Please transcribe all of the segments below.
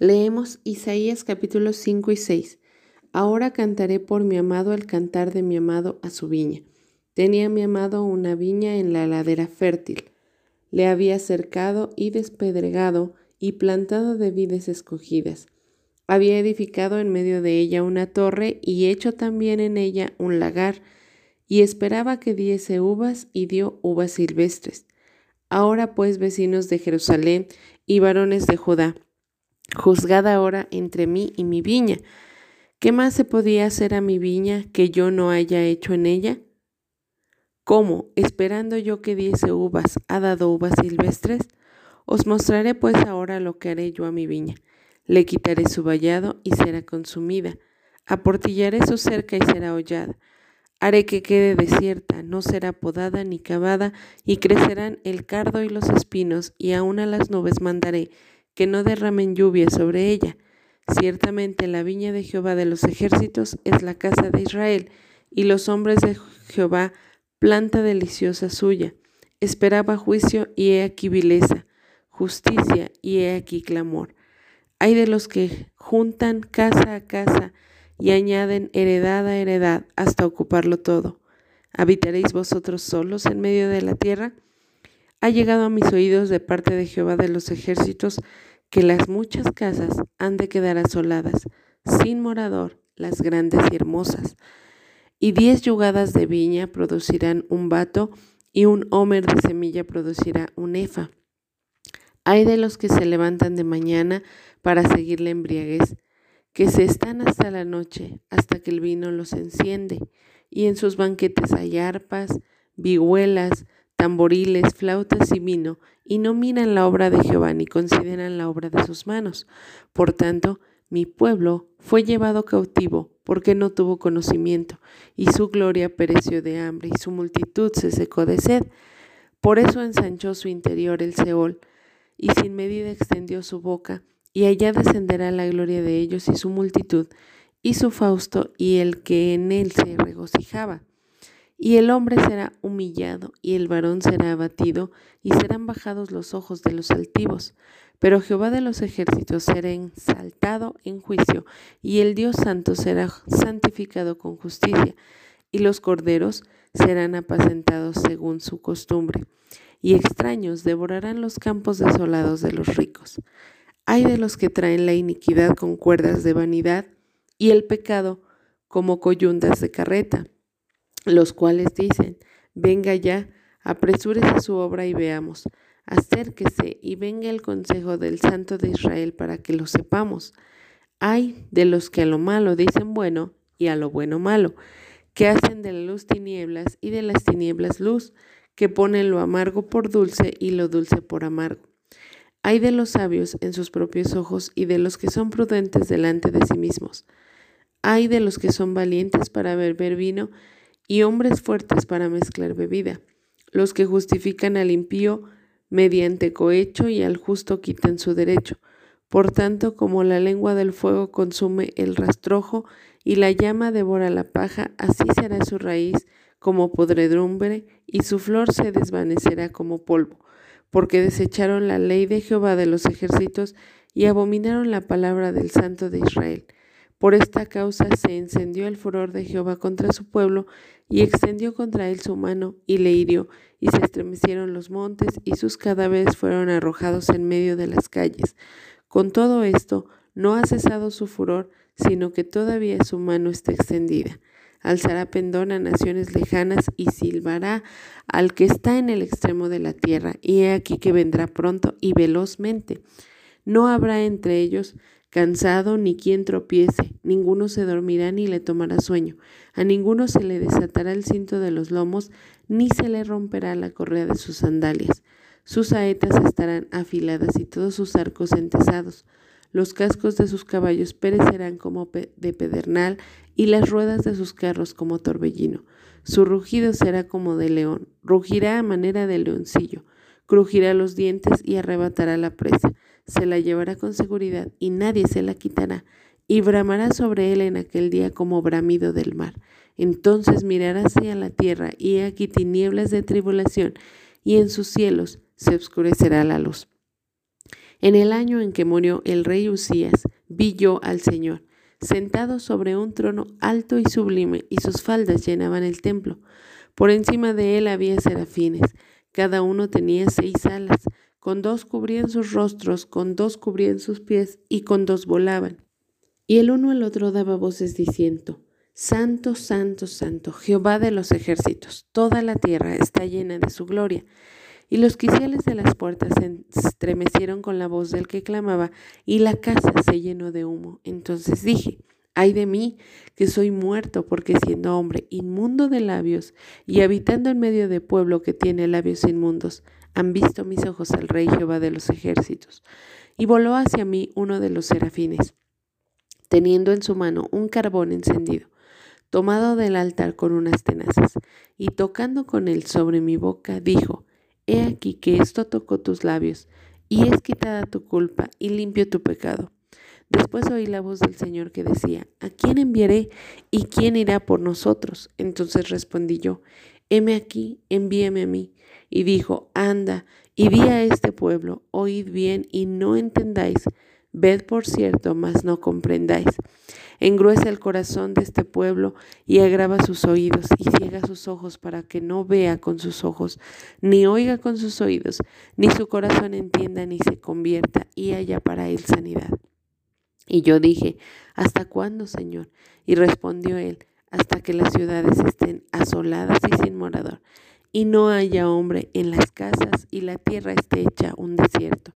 Leemos Isaías capítulos 5 y 6. Ahora cantaré por mi amado el cantar de mi amado a su viña. Tenía mi amado una viña en la ladera fértil. Le había cercado y despedregado y plantado de vides escogidas. Había edificado en medio de ella una torre y hecho también en ella un lagar, y esperaba que diese uvas y dio uvas silvestres. Ahora pues, vecinos de Jerusalén y varones de Judá, juzgad ahora entre mí y mi viña. ¿Qué más se podía hacer a mi viña que yo no haya hecho en ella? ¿Cómo, esperando yo que diese uvas, ha dado uvas silvestres? Os mostraré pues ahora lo que haré yo a mi viña. Le quitaré su vallado y será consumida. Aportillaré su cerca y será hollada. Haré que quede desierta, no será podada ni cavada, y crecerán el cardo y los espinos, y aun a las nubes mandaré, que no derramen lluvia sobre ella. Ciertamente la viña de Jehová de los ejércitos es la casa de Israel, y los hombres de Jehová planta deliciosa suya. Esperaba juicio y he aquí vileza, justicia y he aquí clamor. Hay de los que juntan casa a casa y añaden heredad a heredad hasta ocuparlo todo. ¿Habitaréis vosotros solos en medio de la tierra? Ha llegado a mis oídos de parte de Jehová de los ejércitos que las muchas casas han de quedar asoladas, sin morador, las grandes y hermosas. Y diez yugadas de viña producirán un vato, y un homer de semilla producirá un efa. Hay de los que se levantan de mañana para seguir la embriaguez, que se están hasta la noche, hasta que el vino los enciende, y en sus banquetes hay arpas, vihuelas, tamboriles, flautas y vino, y no miran la obra de Jehová ni consideran la obra de sus manos. Por tanto, mi pueblo fue llevado cautivo porque no tuvo conocimiento, y su gloria pereció de hambre, y su multitud se secó de sed. Por eso ensanchó su interior el Seol, y sin medida extendió su boca, y allá descenderá la gloria de ellos y su multitud, y su fausto, y el que en él se regocijaba. Y el hombre será humillado, y el varón será abatido, y serán bajados los ojos de los altivos. Pero Jehová de los ejércitos será exaltado en juicio, y el Dios santo será santificado con justicia, y los corderos serán apacentados según su costumbre, y extraños devorarán los campos desolados de los ricos. Hay de los que traen la iniquidad con cuerdas de vanidad, y el pecado como coyundas de carreta los cuales dicen, venga ya, apresúrese su obra y veamos, acérquese y venga el consejo del Santo de Israel para que lo sepamos. Hay de los que a lo malo dicen bueno y a lo bueno malo, que hacen de la luz tinieblas y de las tinieblas luz, que ponen lo amargo por dulce y lo dulce por amargo. Hay de los sabios en sus propios ojos y de los que son prudentes delante de sí mismos. Hay de los que son valientes para beber vino y hombres fuertes para mezclar bebida, los que justifican al impío mediante cohecho y al justo quitan su derecho. Por tanto, como la lengua del fuego consume el rastrojo y la llama devora la paja, así será su raíz como podredumbre y su flor se desvanecerá como polvo, porque desecharon la ley de Jehová de los ejércitos y abominaron la palabra del Santo de Israel. Por esta causa se encendió el furor de Jehová contra su pueblo y extendió contra él su mano y le hirió, y se estremecieron los montes y sus cadáveres fueron arrojados en medio de las calles. Con todo esto, no ha cesado su furor, sino que todavía su mano está extendida. Alzará pendón a naciones lejanas y silbará al que está en el extremo de la tierra, y he aquí que vendrá pronto y velozmente. No habrá entre ellos cansado ni quien tropiece, ninguno se dormirá ni le tomará sueño, a ninguno se le desatará el cinto de los lomos, ni se le romperá la correa de sus sandalias. Sus saetas estarán afiladas y todos sus arcos entesados. Los cascos de sus caballos perecerán como de pedernal y las ruedas de sus carros como torbellino. Su rugido será como de león, rugirá a manera de leoncillo, crujirá los dientes y arrebatará la presa se la llevará con seguridad y nadie se la quitará, y bramará sobre él en aquel día como bramido del mar. Entonces mirará hacia la tierra, y aquí tinieblas de tribulación, y en sus cielos se oscurecerá la luz. En el año en que murió el rey Usías, vi yo al Señor, sentado sobre un trono alto y sublime, y sus faldas llenaban el templo. Por encima de él había serafines, cada uno tenía seis alas, con dos cubrían sus rostros, con dos cubrían sus pies, y con dos volaban. Y el uno al otro daba voces diciendo, Santo, santo, santo, Jehová de los ejércitos, toda la tierra está llena de su gloria. Y los quiciales de las puertas se estremecieron con la voz del que clamaba, y la casa se llenó de humo. Entonces dije, ay de mí, que soy muerto, porque siendo hombre inmundo de labios y habitando en medio de pueblo que tiene labios inmundos, han visto mis ojos al Rey Jehová de los ejércitos. Y voló hacia mí uno de los serafines, teniendo en su mano un carbón encendido tomado del altar con unas tenazas, y tocando con él sobre mi boca, dijo, He aquí que esto tocó tus labios, y es quitada tu culpa, y limpio tu pecado. Después oí la voz del Señor que decía, ¿A quién enviaré y quién irá por nosotros? Entonces respondí yo, heme aquí, envíame a mí. Y dijo, anda, y di a este pueblo, oíd bien y no entendáis, ved por cierto, mas no comprendáis engruesa el corazón de este pueblo y agrava sus oídos y ciega sus ojos para que no vea con sus ojos, ni oiga con sus oídos, ni su corazón entienda ni se convierta y haya para él sanidad. Y yo dije, ¿hasta cuándo, Señor? Y respondió él, hasta que las ciudades estén asoladas y sin morador, y no haya hombre en las casas y la tierra esté hecha un desierto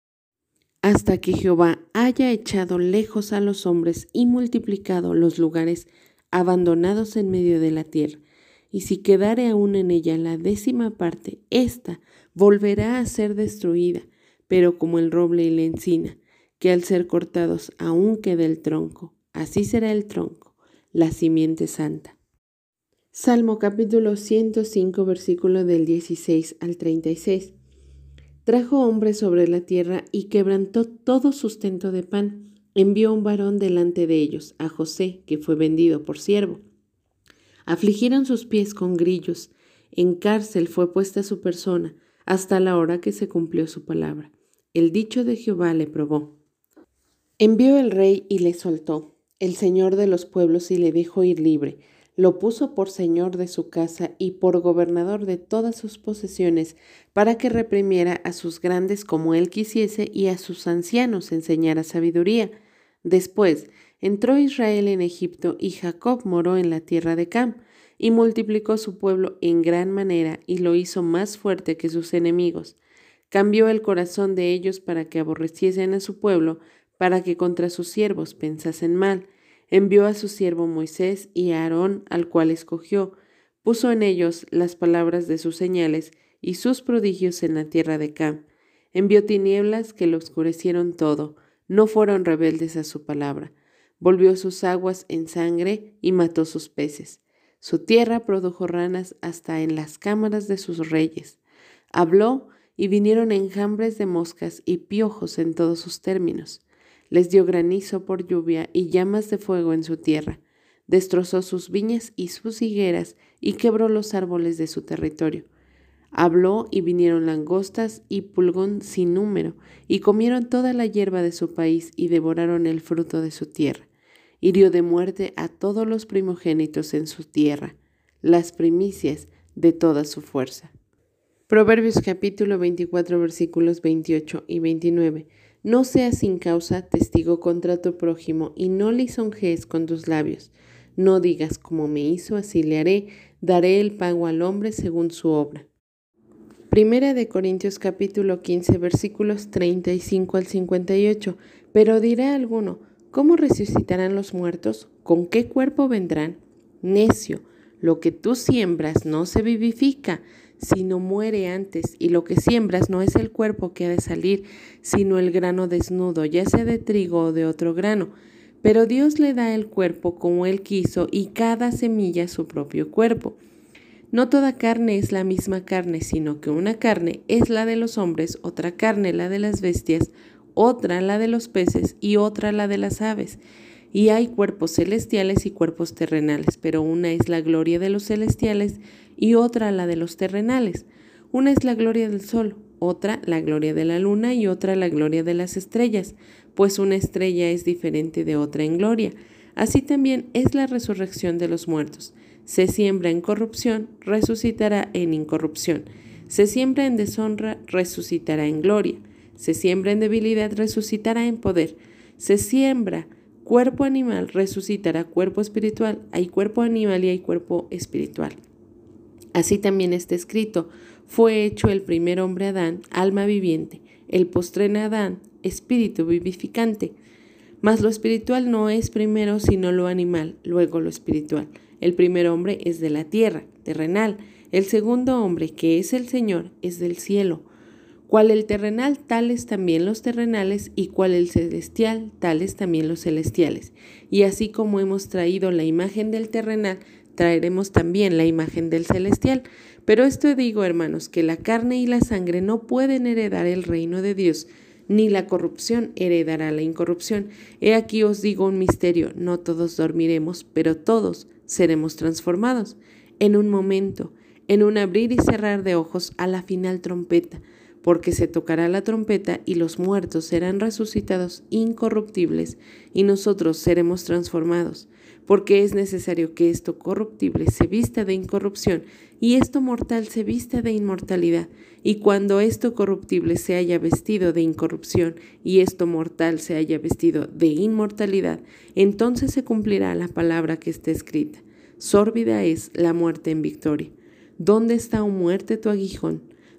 hasta que Jehová haya echado lejos a los hombres y multiplicado los lugares abandonados en medio de la tierra. Y si quedare aún en ella la décima parte, ésta volverá a ser destruida, pero como el roble y la encina, que al ser cortados aún queda el tronco, así será el tronco, la simiente santa. Salmo capítulo 105, versículo del 16 al 36 trajo hombres sobre la tierra y quebrantó todo sustento de pan. Envió un varón delante de ellos, a José, que fue vendido por siervo. Afligieron sus pies con grillos. En cárcel fue puesta su persona hasta la hora que se cumplió su palabra. El dicho de Jehová le probó. Envió el rey y le soltó, el señor de los pueblos y le dejó ir libre lo puso por señor de su casa y por gobernador de todas sus posesiones, para que reprimiera a sus grandes como él quisiese y a sus ancianos enseñara sabiduría. Después entró Israel en Egipto y Jacob moró en la tierra de Cam, y multiplicó su pueblo en gran manera y lo hizo más fuerte que sus enemigos. Cambió el corazón de ellos para que aborreciesen a su pueblo, para que contra sus siervos pensasen mal envió a su siervo Moisés y a Aarón, al cual escogió, puso en ellos las palabras de sus señales y sus prodigios en la tierra de Cam. Envió tinieblas que lo oscurecieron todo, no fueron rebeldes a su palabra. Volvió sus aguas en sangre y mató sus peces. Su tierra produjo ranas hasta en las cámaras de sus reyes. Habló y vinieron enjambres de moscas y piojos en todos sus términos les dio granizo por lluvia y llamas de fuego en su tierra. Destrozó sus viñas y sus higueras y quebró los árboles de su territorio. Habló y vinieron langostas y pulgón sin número, y comieron toda la hierba de su país y devoraron el fruto de su tierra. Hirió de muerte a todos los primogénitos en su tierra, las primicias de toda su fuerza. Proverbios capítulo 24 versículos 28 y 29. No seas sin causa testigo contra tu prójimo y no lisonjees con tus labios. No digas como me hizo, así le haré, daré el pago al hombre según su obra. Primera de Corintios capítulo 15 versículos 35 al 58. Pero dirá alguno, ¿cómo resucitarán los muertos? ¿Con qué cuerpo vendrán? Necio, lo que tú siembras no se vivifica sino muere antes, y lo que siembras no es el cuerpo que ha de salir, sino el grano desnudo, ya sea de trigo o de otro grano. Pero Dios le da el cuerpo como Él quiso y cada semilla su propio cuerpo. No toda carne es la misma carne, sino que una carne es la de los hombres, otra carne la de las bestias, otra la de los peces y otra la de las aves. Y hay cuerpos celestiales y cuerpos terrenales, pero una es la gloria de los celestiales y otra la de los terrenales. Una es la gloria del sol, otra la gloria de la luna y otra la gloria de las estrellas, pues una estrella es diferente de otra en gloria. Así también es la resurrección de los muertos. Se siembra en corrupción, resucitará en incorrupción. Se siembra en deshonra, resucitará en gloria. Se siembra en debilidad, resucitará en poder. Se siembra cuerpo animal, resucitará cuerpo espiritual. Hay cuerpo animal y hay cuerpo espiritual. Así también está escrito, fue hecho el primer hombre Adán, alma viviente, el postreno Adán, espíritu vivificante. Mas lo espiritual no es primero sino lo animal, luego lo espiritual. El primer hombre es de la tierra, terrenal. El segundo hombre, que es el Señor, es del cielo. Cual el terrenal, tales también los terrenales, y cual el celestial, tales también los celestiales. Y así como hemos traído la imagen del terrenal, traeremos también la imagen del celestial. Pero esto digo, hermanos, que la carne y la sangre no pueden heredar el reino de Dios, ni la corrupción heredará la incorrupción. He aquí os digo un misterio, no todos dormiremos, pero todos seremos transformados. En un momento, en un abrir y cerrar de ojos, a la final trompeta, porque se tocará la trompeta y los muertos serán resucitados incorruptibles, y nosotros seremos transformados porque es necesario que esto corruptible se vista de incorrupción y esto mortal se vista de inmortalidad. Y cuando esto corruptible se haya vestido de incorrupción y esto mortal se haya vestido de inmortalidad, entonces se cumplirá la palabra que está escrita. Sórbida es la muerte en victoria. ¿Dónde está, oh muerte, tu aguijón?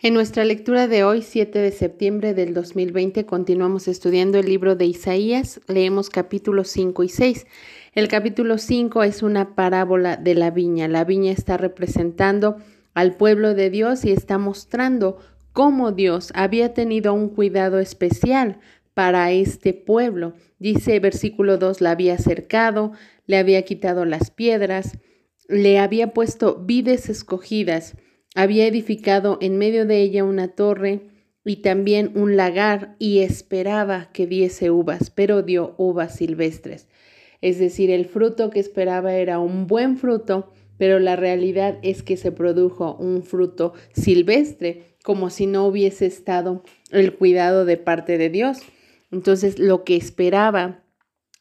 En nuestra lectura de hoy, 7 de septiembre del 2020, continuamos estudiando el libro de Isaías, leemos capítulos 5 y 6. El capítulo 5 es una parábola de la viña. La viña está representando al pueblo de Dios y está mostrando cómo Dios había tenido un cuidado especial para este pueblo. Dice versículo 2, la había cercado, le había quitado las piedras, le había puesto vides escogidas, había edificado en medio de ella una torre y también un lagar y esperaba que diese uvas, pero dio uvas silvestres. Es decir, el fruto que esperaba era un buen fruto, pero la realidad es que se produjo un fruto silvestre, como si no hubiese estado el cuidado de parte de Dios. Entonces, lo que esperaba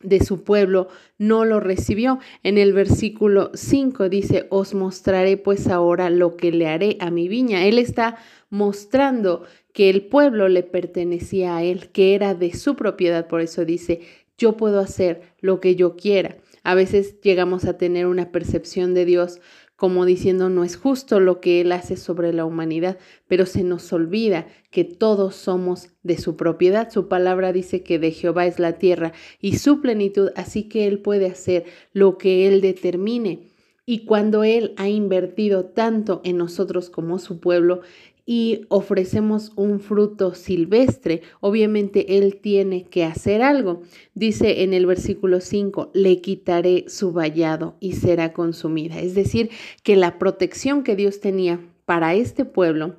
de su pueblo no lo recibió. En el versículo 5 dice, os mostraré pues ahora lo que le haré a mi viña. Él está mostrando que el pueblo le pertenecía a él, que era de su propiedad. Por eso dice, yo puedo hacer lo que yo quiera. A veces llegamos a tener una percepción de Dios como diciendo no es justo lo que Él hace sobre la humanidad, pero se nos olvida que todos somos de su propiedad. Su palabra dice que de Jehová es la tierra y su plenitud, así que Él puede hacer lo que Él determine. Y cuando Él ha invertido tanto en nosotros como su pueblo, y ofrecemos un fruto silvestre, obviamente Él tiene que hacer algo. Dice en el versículo 5, le quitaré su vallado y será consumida. Es decir, que la protección que Dios tenía para este pueblo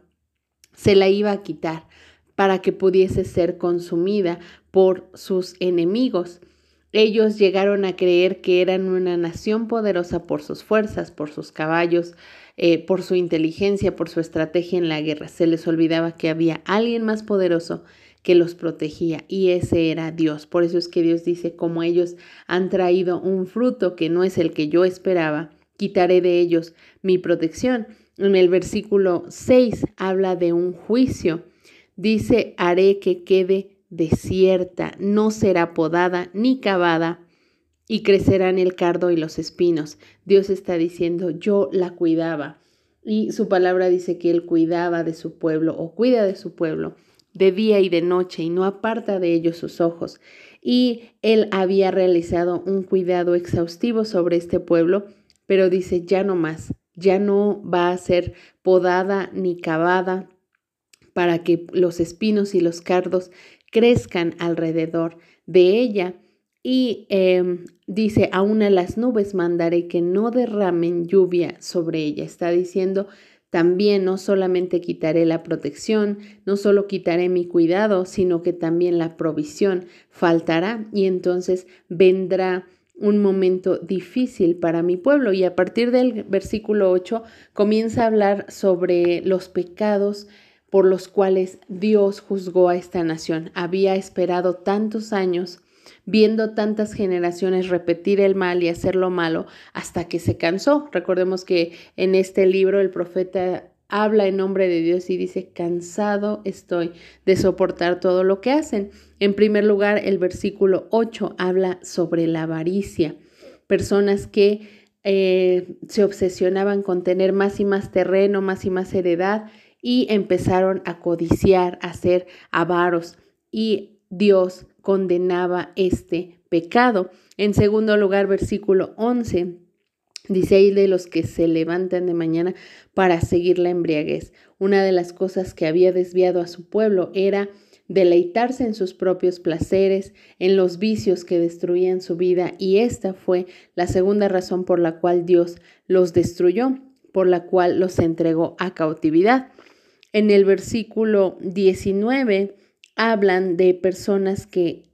se la iba a quitar para que pudiese ser consumida por sus enemigos. Ellos llegaron a creer que eran una nación poderosa por sus fuerzas, por sus caballos, eh, por su inteligencia, por su estrategia en la guerra. Se les olvidaba que había alguien más poderoso que los protegía y ese era Dios. Por eso es que Dios dice, como ellos han traído un fruto que no es el que yo esperaba, quitaré de ellos mi protección. En el versículo 6 habla de un juicio. Dice, haré que quede desierta, no será podada ni cavada, y crecerán el cardo y los espinos. Dios está diciendo, yo la cuidaba. Y su palabra dice que Él cuidaba de su pueblo o cuida de su pueblo de día y de noche y no aparta de ellos sus ojos. Y Él había realizado un cuidado exhaustivo sobre este pueblo, pero dice, ya no más, ya no va a ser podada ni cavada para que los espinos y los cardos crezcan alrededor de ella. Y em, dice, aún a las nubes mandaré que no derramen lluvia sobre ella. Está diciendo, también no solamente quitaré la protección, no solo quitaré mi cuidado, sino que también la provisión faltará y entonces vendrá un momento difícil para mi pueblo. Y a partir del versículo 8 comienza a hablar sobre los pecados por los cuales Dios juzgó a esta nación. Había esperado tantos años viendo tantas generaciones repetir el mal y hacer lo malo hasta que se cansó. Recordemos que en este libro el profeta habla en nombre de Dios y dice, cansado estoy de soportar todo lo que hacen. En primer lugar, el versículo 8 habla sobre la avaricia, personas que eh, se obsesionaban con tener más y más terreno, más y más heredad y empezaron a codiciar, a ser avaros. Y Dios condenaba este pecado. En segundo lugar, versículo 11. Dice ahí de los que se levantan de mañana para seguir la embriaguez. Una de las cosas que había desviado a su pueblo era deleitarse en sus propios placeres, en los vicios que destruían su vida, y esta fue la segunda razón por la cual Dios los destruyó, por la cual los entregó a cautividad. En el versículo 19 hablan de personas que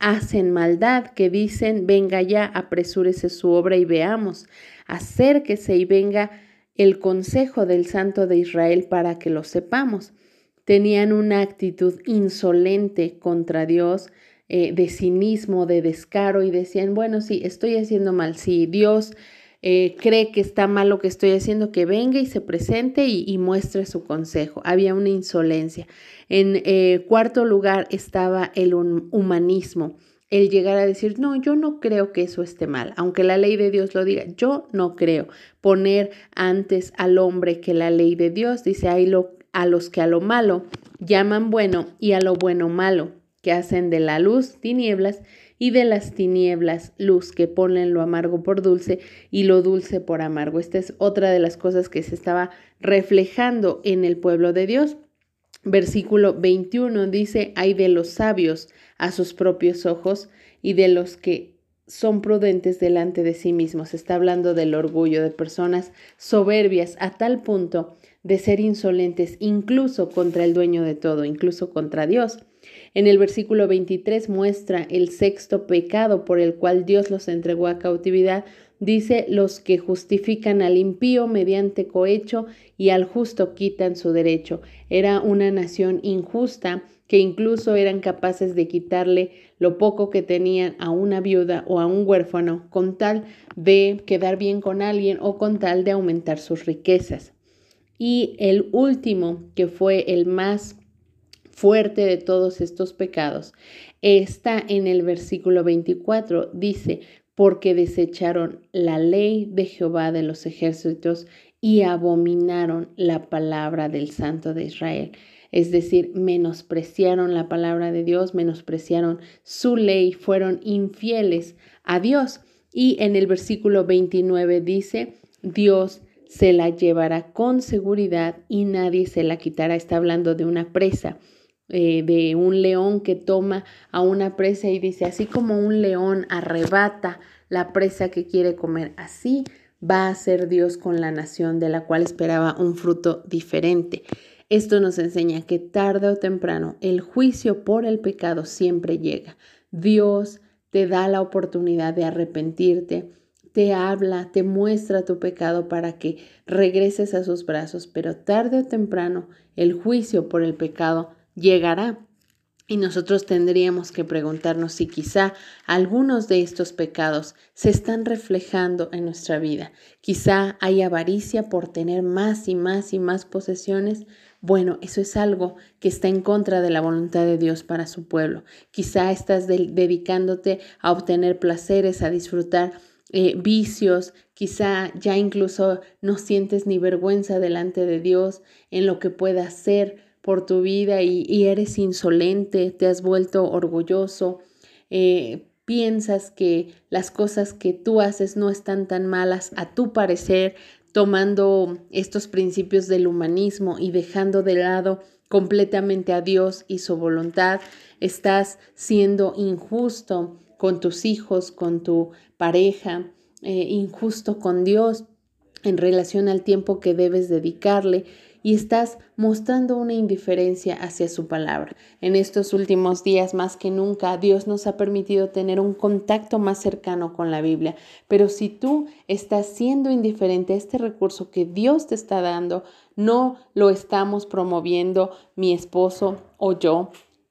hacen maldad, que dicen, venga ya, apresúrese su obra y veamos, acérquese y venga el consejo del Santo de Israel para que lo sepamos. Tenían una actitud insolente contra Dios, eh, de cinismo, de descaro y decían, bueno, sí, estoy haciendo mal, sí, Dios eh, cree que está mal lo que estoy haciendo, que venga y se presente y, muestre su consejo. Había una insolencia. En eh, cuarto lugar estaba el humanismo el llegar a decir, no, yo no creo que eso esté mal, aunque la ley de Dios lo diga, yo no creo. Poner antes al hombre que la ley de Dios, dice, hay a los que a lo malo llaman bueno y a lo bueno malo, que hacen de la luz tinieblas y de las tinieblas luz que ponen lo amargo por dulce y lo dulce por amargo. Esta es otra de las cosas que se estaba reflejando en el pueblo de Dios. Versículo 21 dice, hay de los sabios a sus propios ojos y de los que son prudentes delante de sí mismos. Está hablando del orgullo de personas soberbias a tal punto de ser insolentes incluso contra el dueño de todo, incluso contra Dios. En el versículo 23 muestra el sexto pecado por el cual Dios los entregó a cautividad. Dice, los que justifican al impío mediante cohecho y al justo quitan su derecho. Era una nación injusta que incluso eran capaces de quitarle lo poco que tenían a una viuda o a un huérfano con tal de quedar bien con alguien o con tal de aumentar sus riquezas. Y el último, que fue el más fuerte de todos estos pecados está en el versículo 24. Dice, porque desecharon la ley de Jehová de los ejércitos y abominaron la palabra del Santo de Israel. Es decir, menospreciaron la palabra de Dios, menospreciaron su ley, fueron infieles a Dios. Y en el versículo 29 dice, Dios se la llevará con seguridad y nadie se la quitará. Está hablando de una presa. Eh, de un león que toma a una presa y dice, así como un león arrebata la presa que quiere comer, así va a ser Dios con la nación de la cual esperaba un fruto diferente. Esto nos enseña que tarde o temprano el juicio por el pecado siempre llega. Dios te da la oportunidad de arrepentirte, te habla, te muestra tu pecado para que regreses a sus brazos, pero tarde o temprano el juicio por el pecado llegará. Y nosotros tendríamos que preguntarnos si quizá algunos de estos pecados se están reflejando en nuestra vida. Quizá hay avaricia por tener más y más y más posesiones. Bueno, eso es algo que está en contra de la voluntad de Dios para su pueblo. Quizá estás dedicándote a obtener placeres, a disfrutar eh, vicios, quizá ya incluso no sientes ni vergüenza delante de Dios en lo que pueda hacer por tu vida y, eres insolente, te has vuelto orgulloso, eh, piensas que las cosas que tú haces no están tan malas a tu parecer, tomando estos principios del humanismo y dejando de lado completamente a Dios y su voluntad, estás siendo injusto con tus hijos, con tu pareja, eh, injusto con Dios en relación al tiempo que debes dedicarle y estás mostrando una indiferencia hacia su palabra. En estos últimos días, más que nunca, Dios nos ha permitido tener un contacto más cercano con la Biblia. Pero si tú estás siendo indiferente a este recurso que Dios te está dando, no lo estamos promoviendo mi esposo o yo.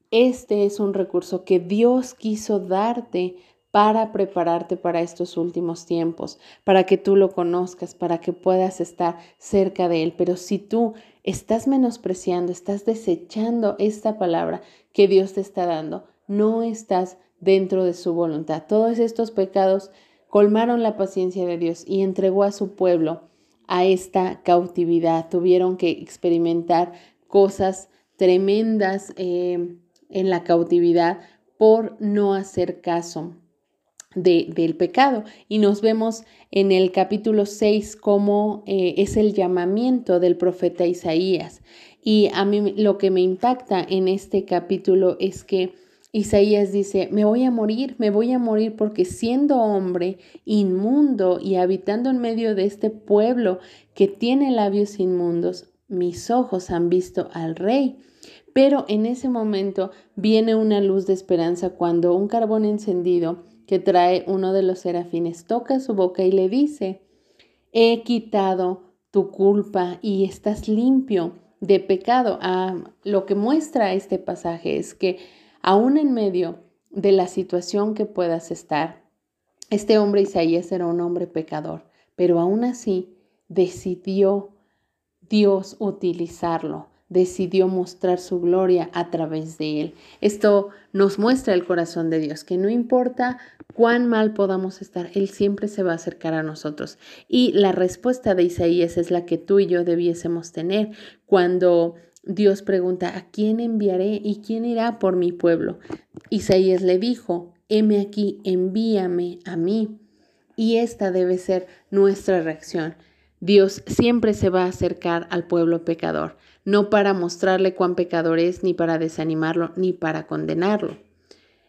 Este es un recurso que Dios quiso darte para prepararte para estos últimos tiempos, para que tú lo conozcas, para que puedas estar cerca de Él. Pero si tú estás menospreciando, estás desechando esta palabra que Dios te está dando, no estás dentro de su voluntad. Todos estos pecados colmaron la paciencia de Dios y entregó a su pueblo a esta cautividad. Tuvieron que experimentar cosas tremendas eh, en la cautividad por no hacer caso del pecado. Y nos vemos en el capítulo 6 como eh, es el llamamiento del profeta Isaías. Y a mí lo que me impacta en este capítulo es que Isaías dice, me voy a morir, me voy a morir porque siendo hombre inmundo y habitando en medio de este pueblo que tiene labios inmundos, mis ojos han visto al rey. Pero en ese momento viene una luz de esperanza cuando un carbón encendido que trae uno de los serafines, toca su boca y le dice, he quitado tu culpa y estás limpio de pecado. Ah, lo que muestra este pasaje es que aún en medio de la situación que puedas estar, este hombre Isaías era un hombre pecador, pero aún así decidió Dios utilizarlo decidió mostrar su gloria a través de él. Esto nos muestra el corazón de Dios, que no importa cuán mal podamos estar, Él siempre se va a acercar a nosotros. Y la respuesta de Isaías es la que tú y yo debiésemos tener cuando Dios pregunta, ¿a quién enviaré y quién irá por mi pueblo? Isaías le dijo, heme aquí, envíame a mí. Y esta debe ser nuestra reacción. Dios siempre se va a acercar al pueblo pecador, no para mostrarle cuán pecador es, ni para desanimarlo, ni para condenarlo.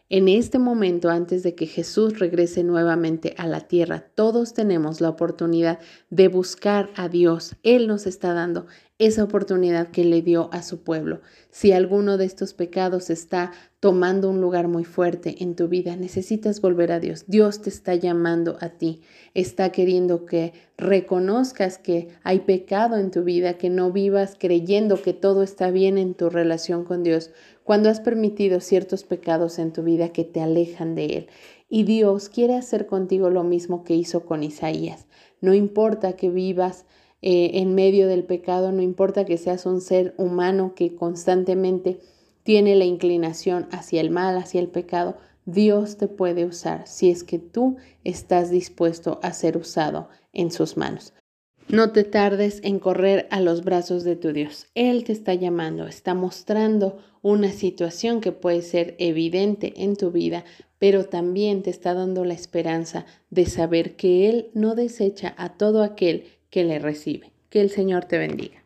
En este momento, antes de que Jesús regrese nuevamente a la tierra, todos tenemos la oportunidad de buscar a Dios. Él nos está dando esa oportunidad que le dio a su pueblo. Si alguno de estos pecados está tomando un lugar muy fuerte en tu vida, necesitas volver a Dios. Dios te está llamando a ti. Está queriendo que reconozcas que hay pecado en tu vida, que no vivas creyendo que todo está bien en tu relación con Dios, cuando has permitido ciertos pecados en tu vida que te alejan de Él. Y Dios quiere hacer contigo lo mismo que hizo con Isaías. No importa que vivas eh, en medio del pecado, no importa que seas un ser humano que constantemente tiene la inclinación hacia el mal, hacia el pecado, Dios te puede usar si es que tú estás dispuesto a ser usado en sus manos. No te tardes en correr a los brazos de tu Dios. Él te está llamando, está mostrando una situación que puede ser evidente en tu vida, pero también te está dando la esperanza de saber que Él no desecha a todo aquel que le recibe. Que el Señor te bendiga.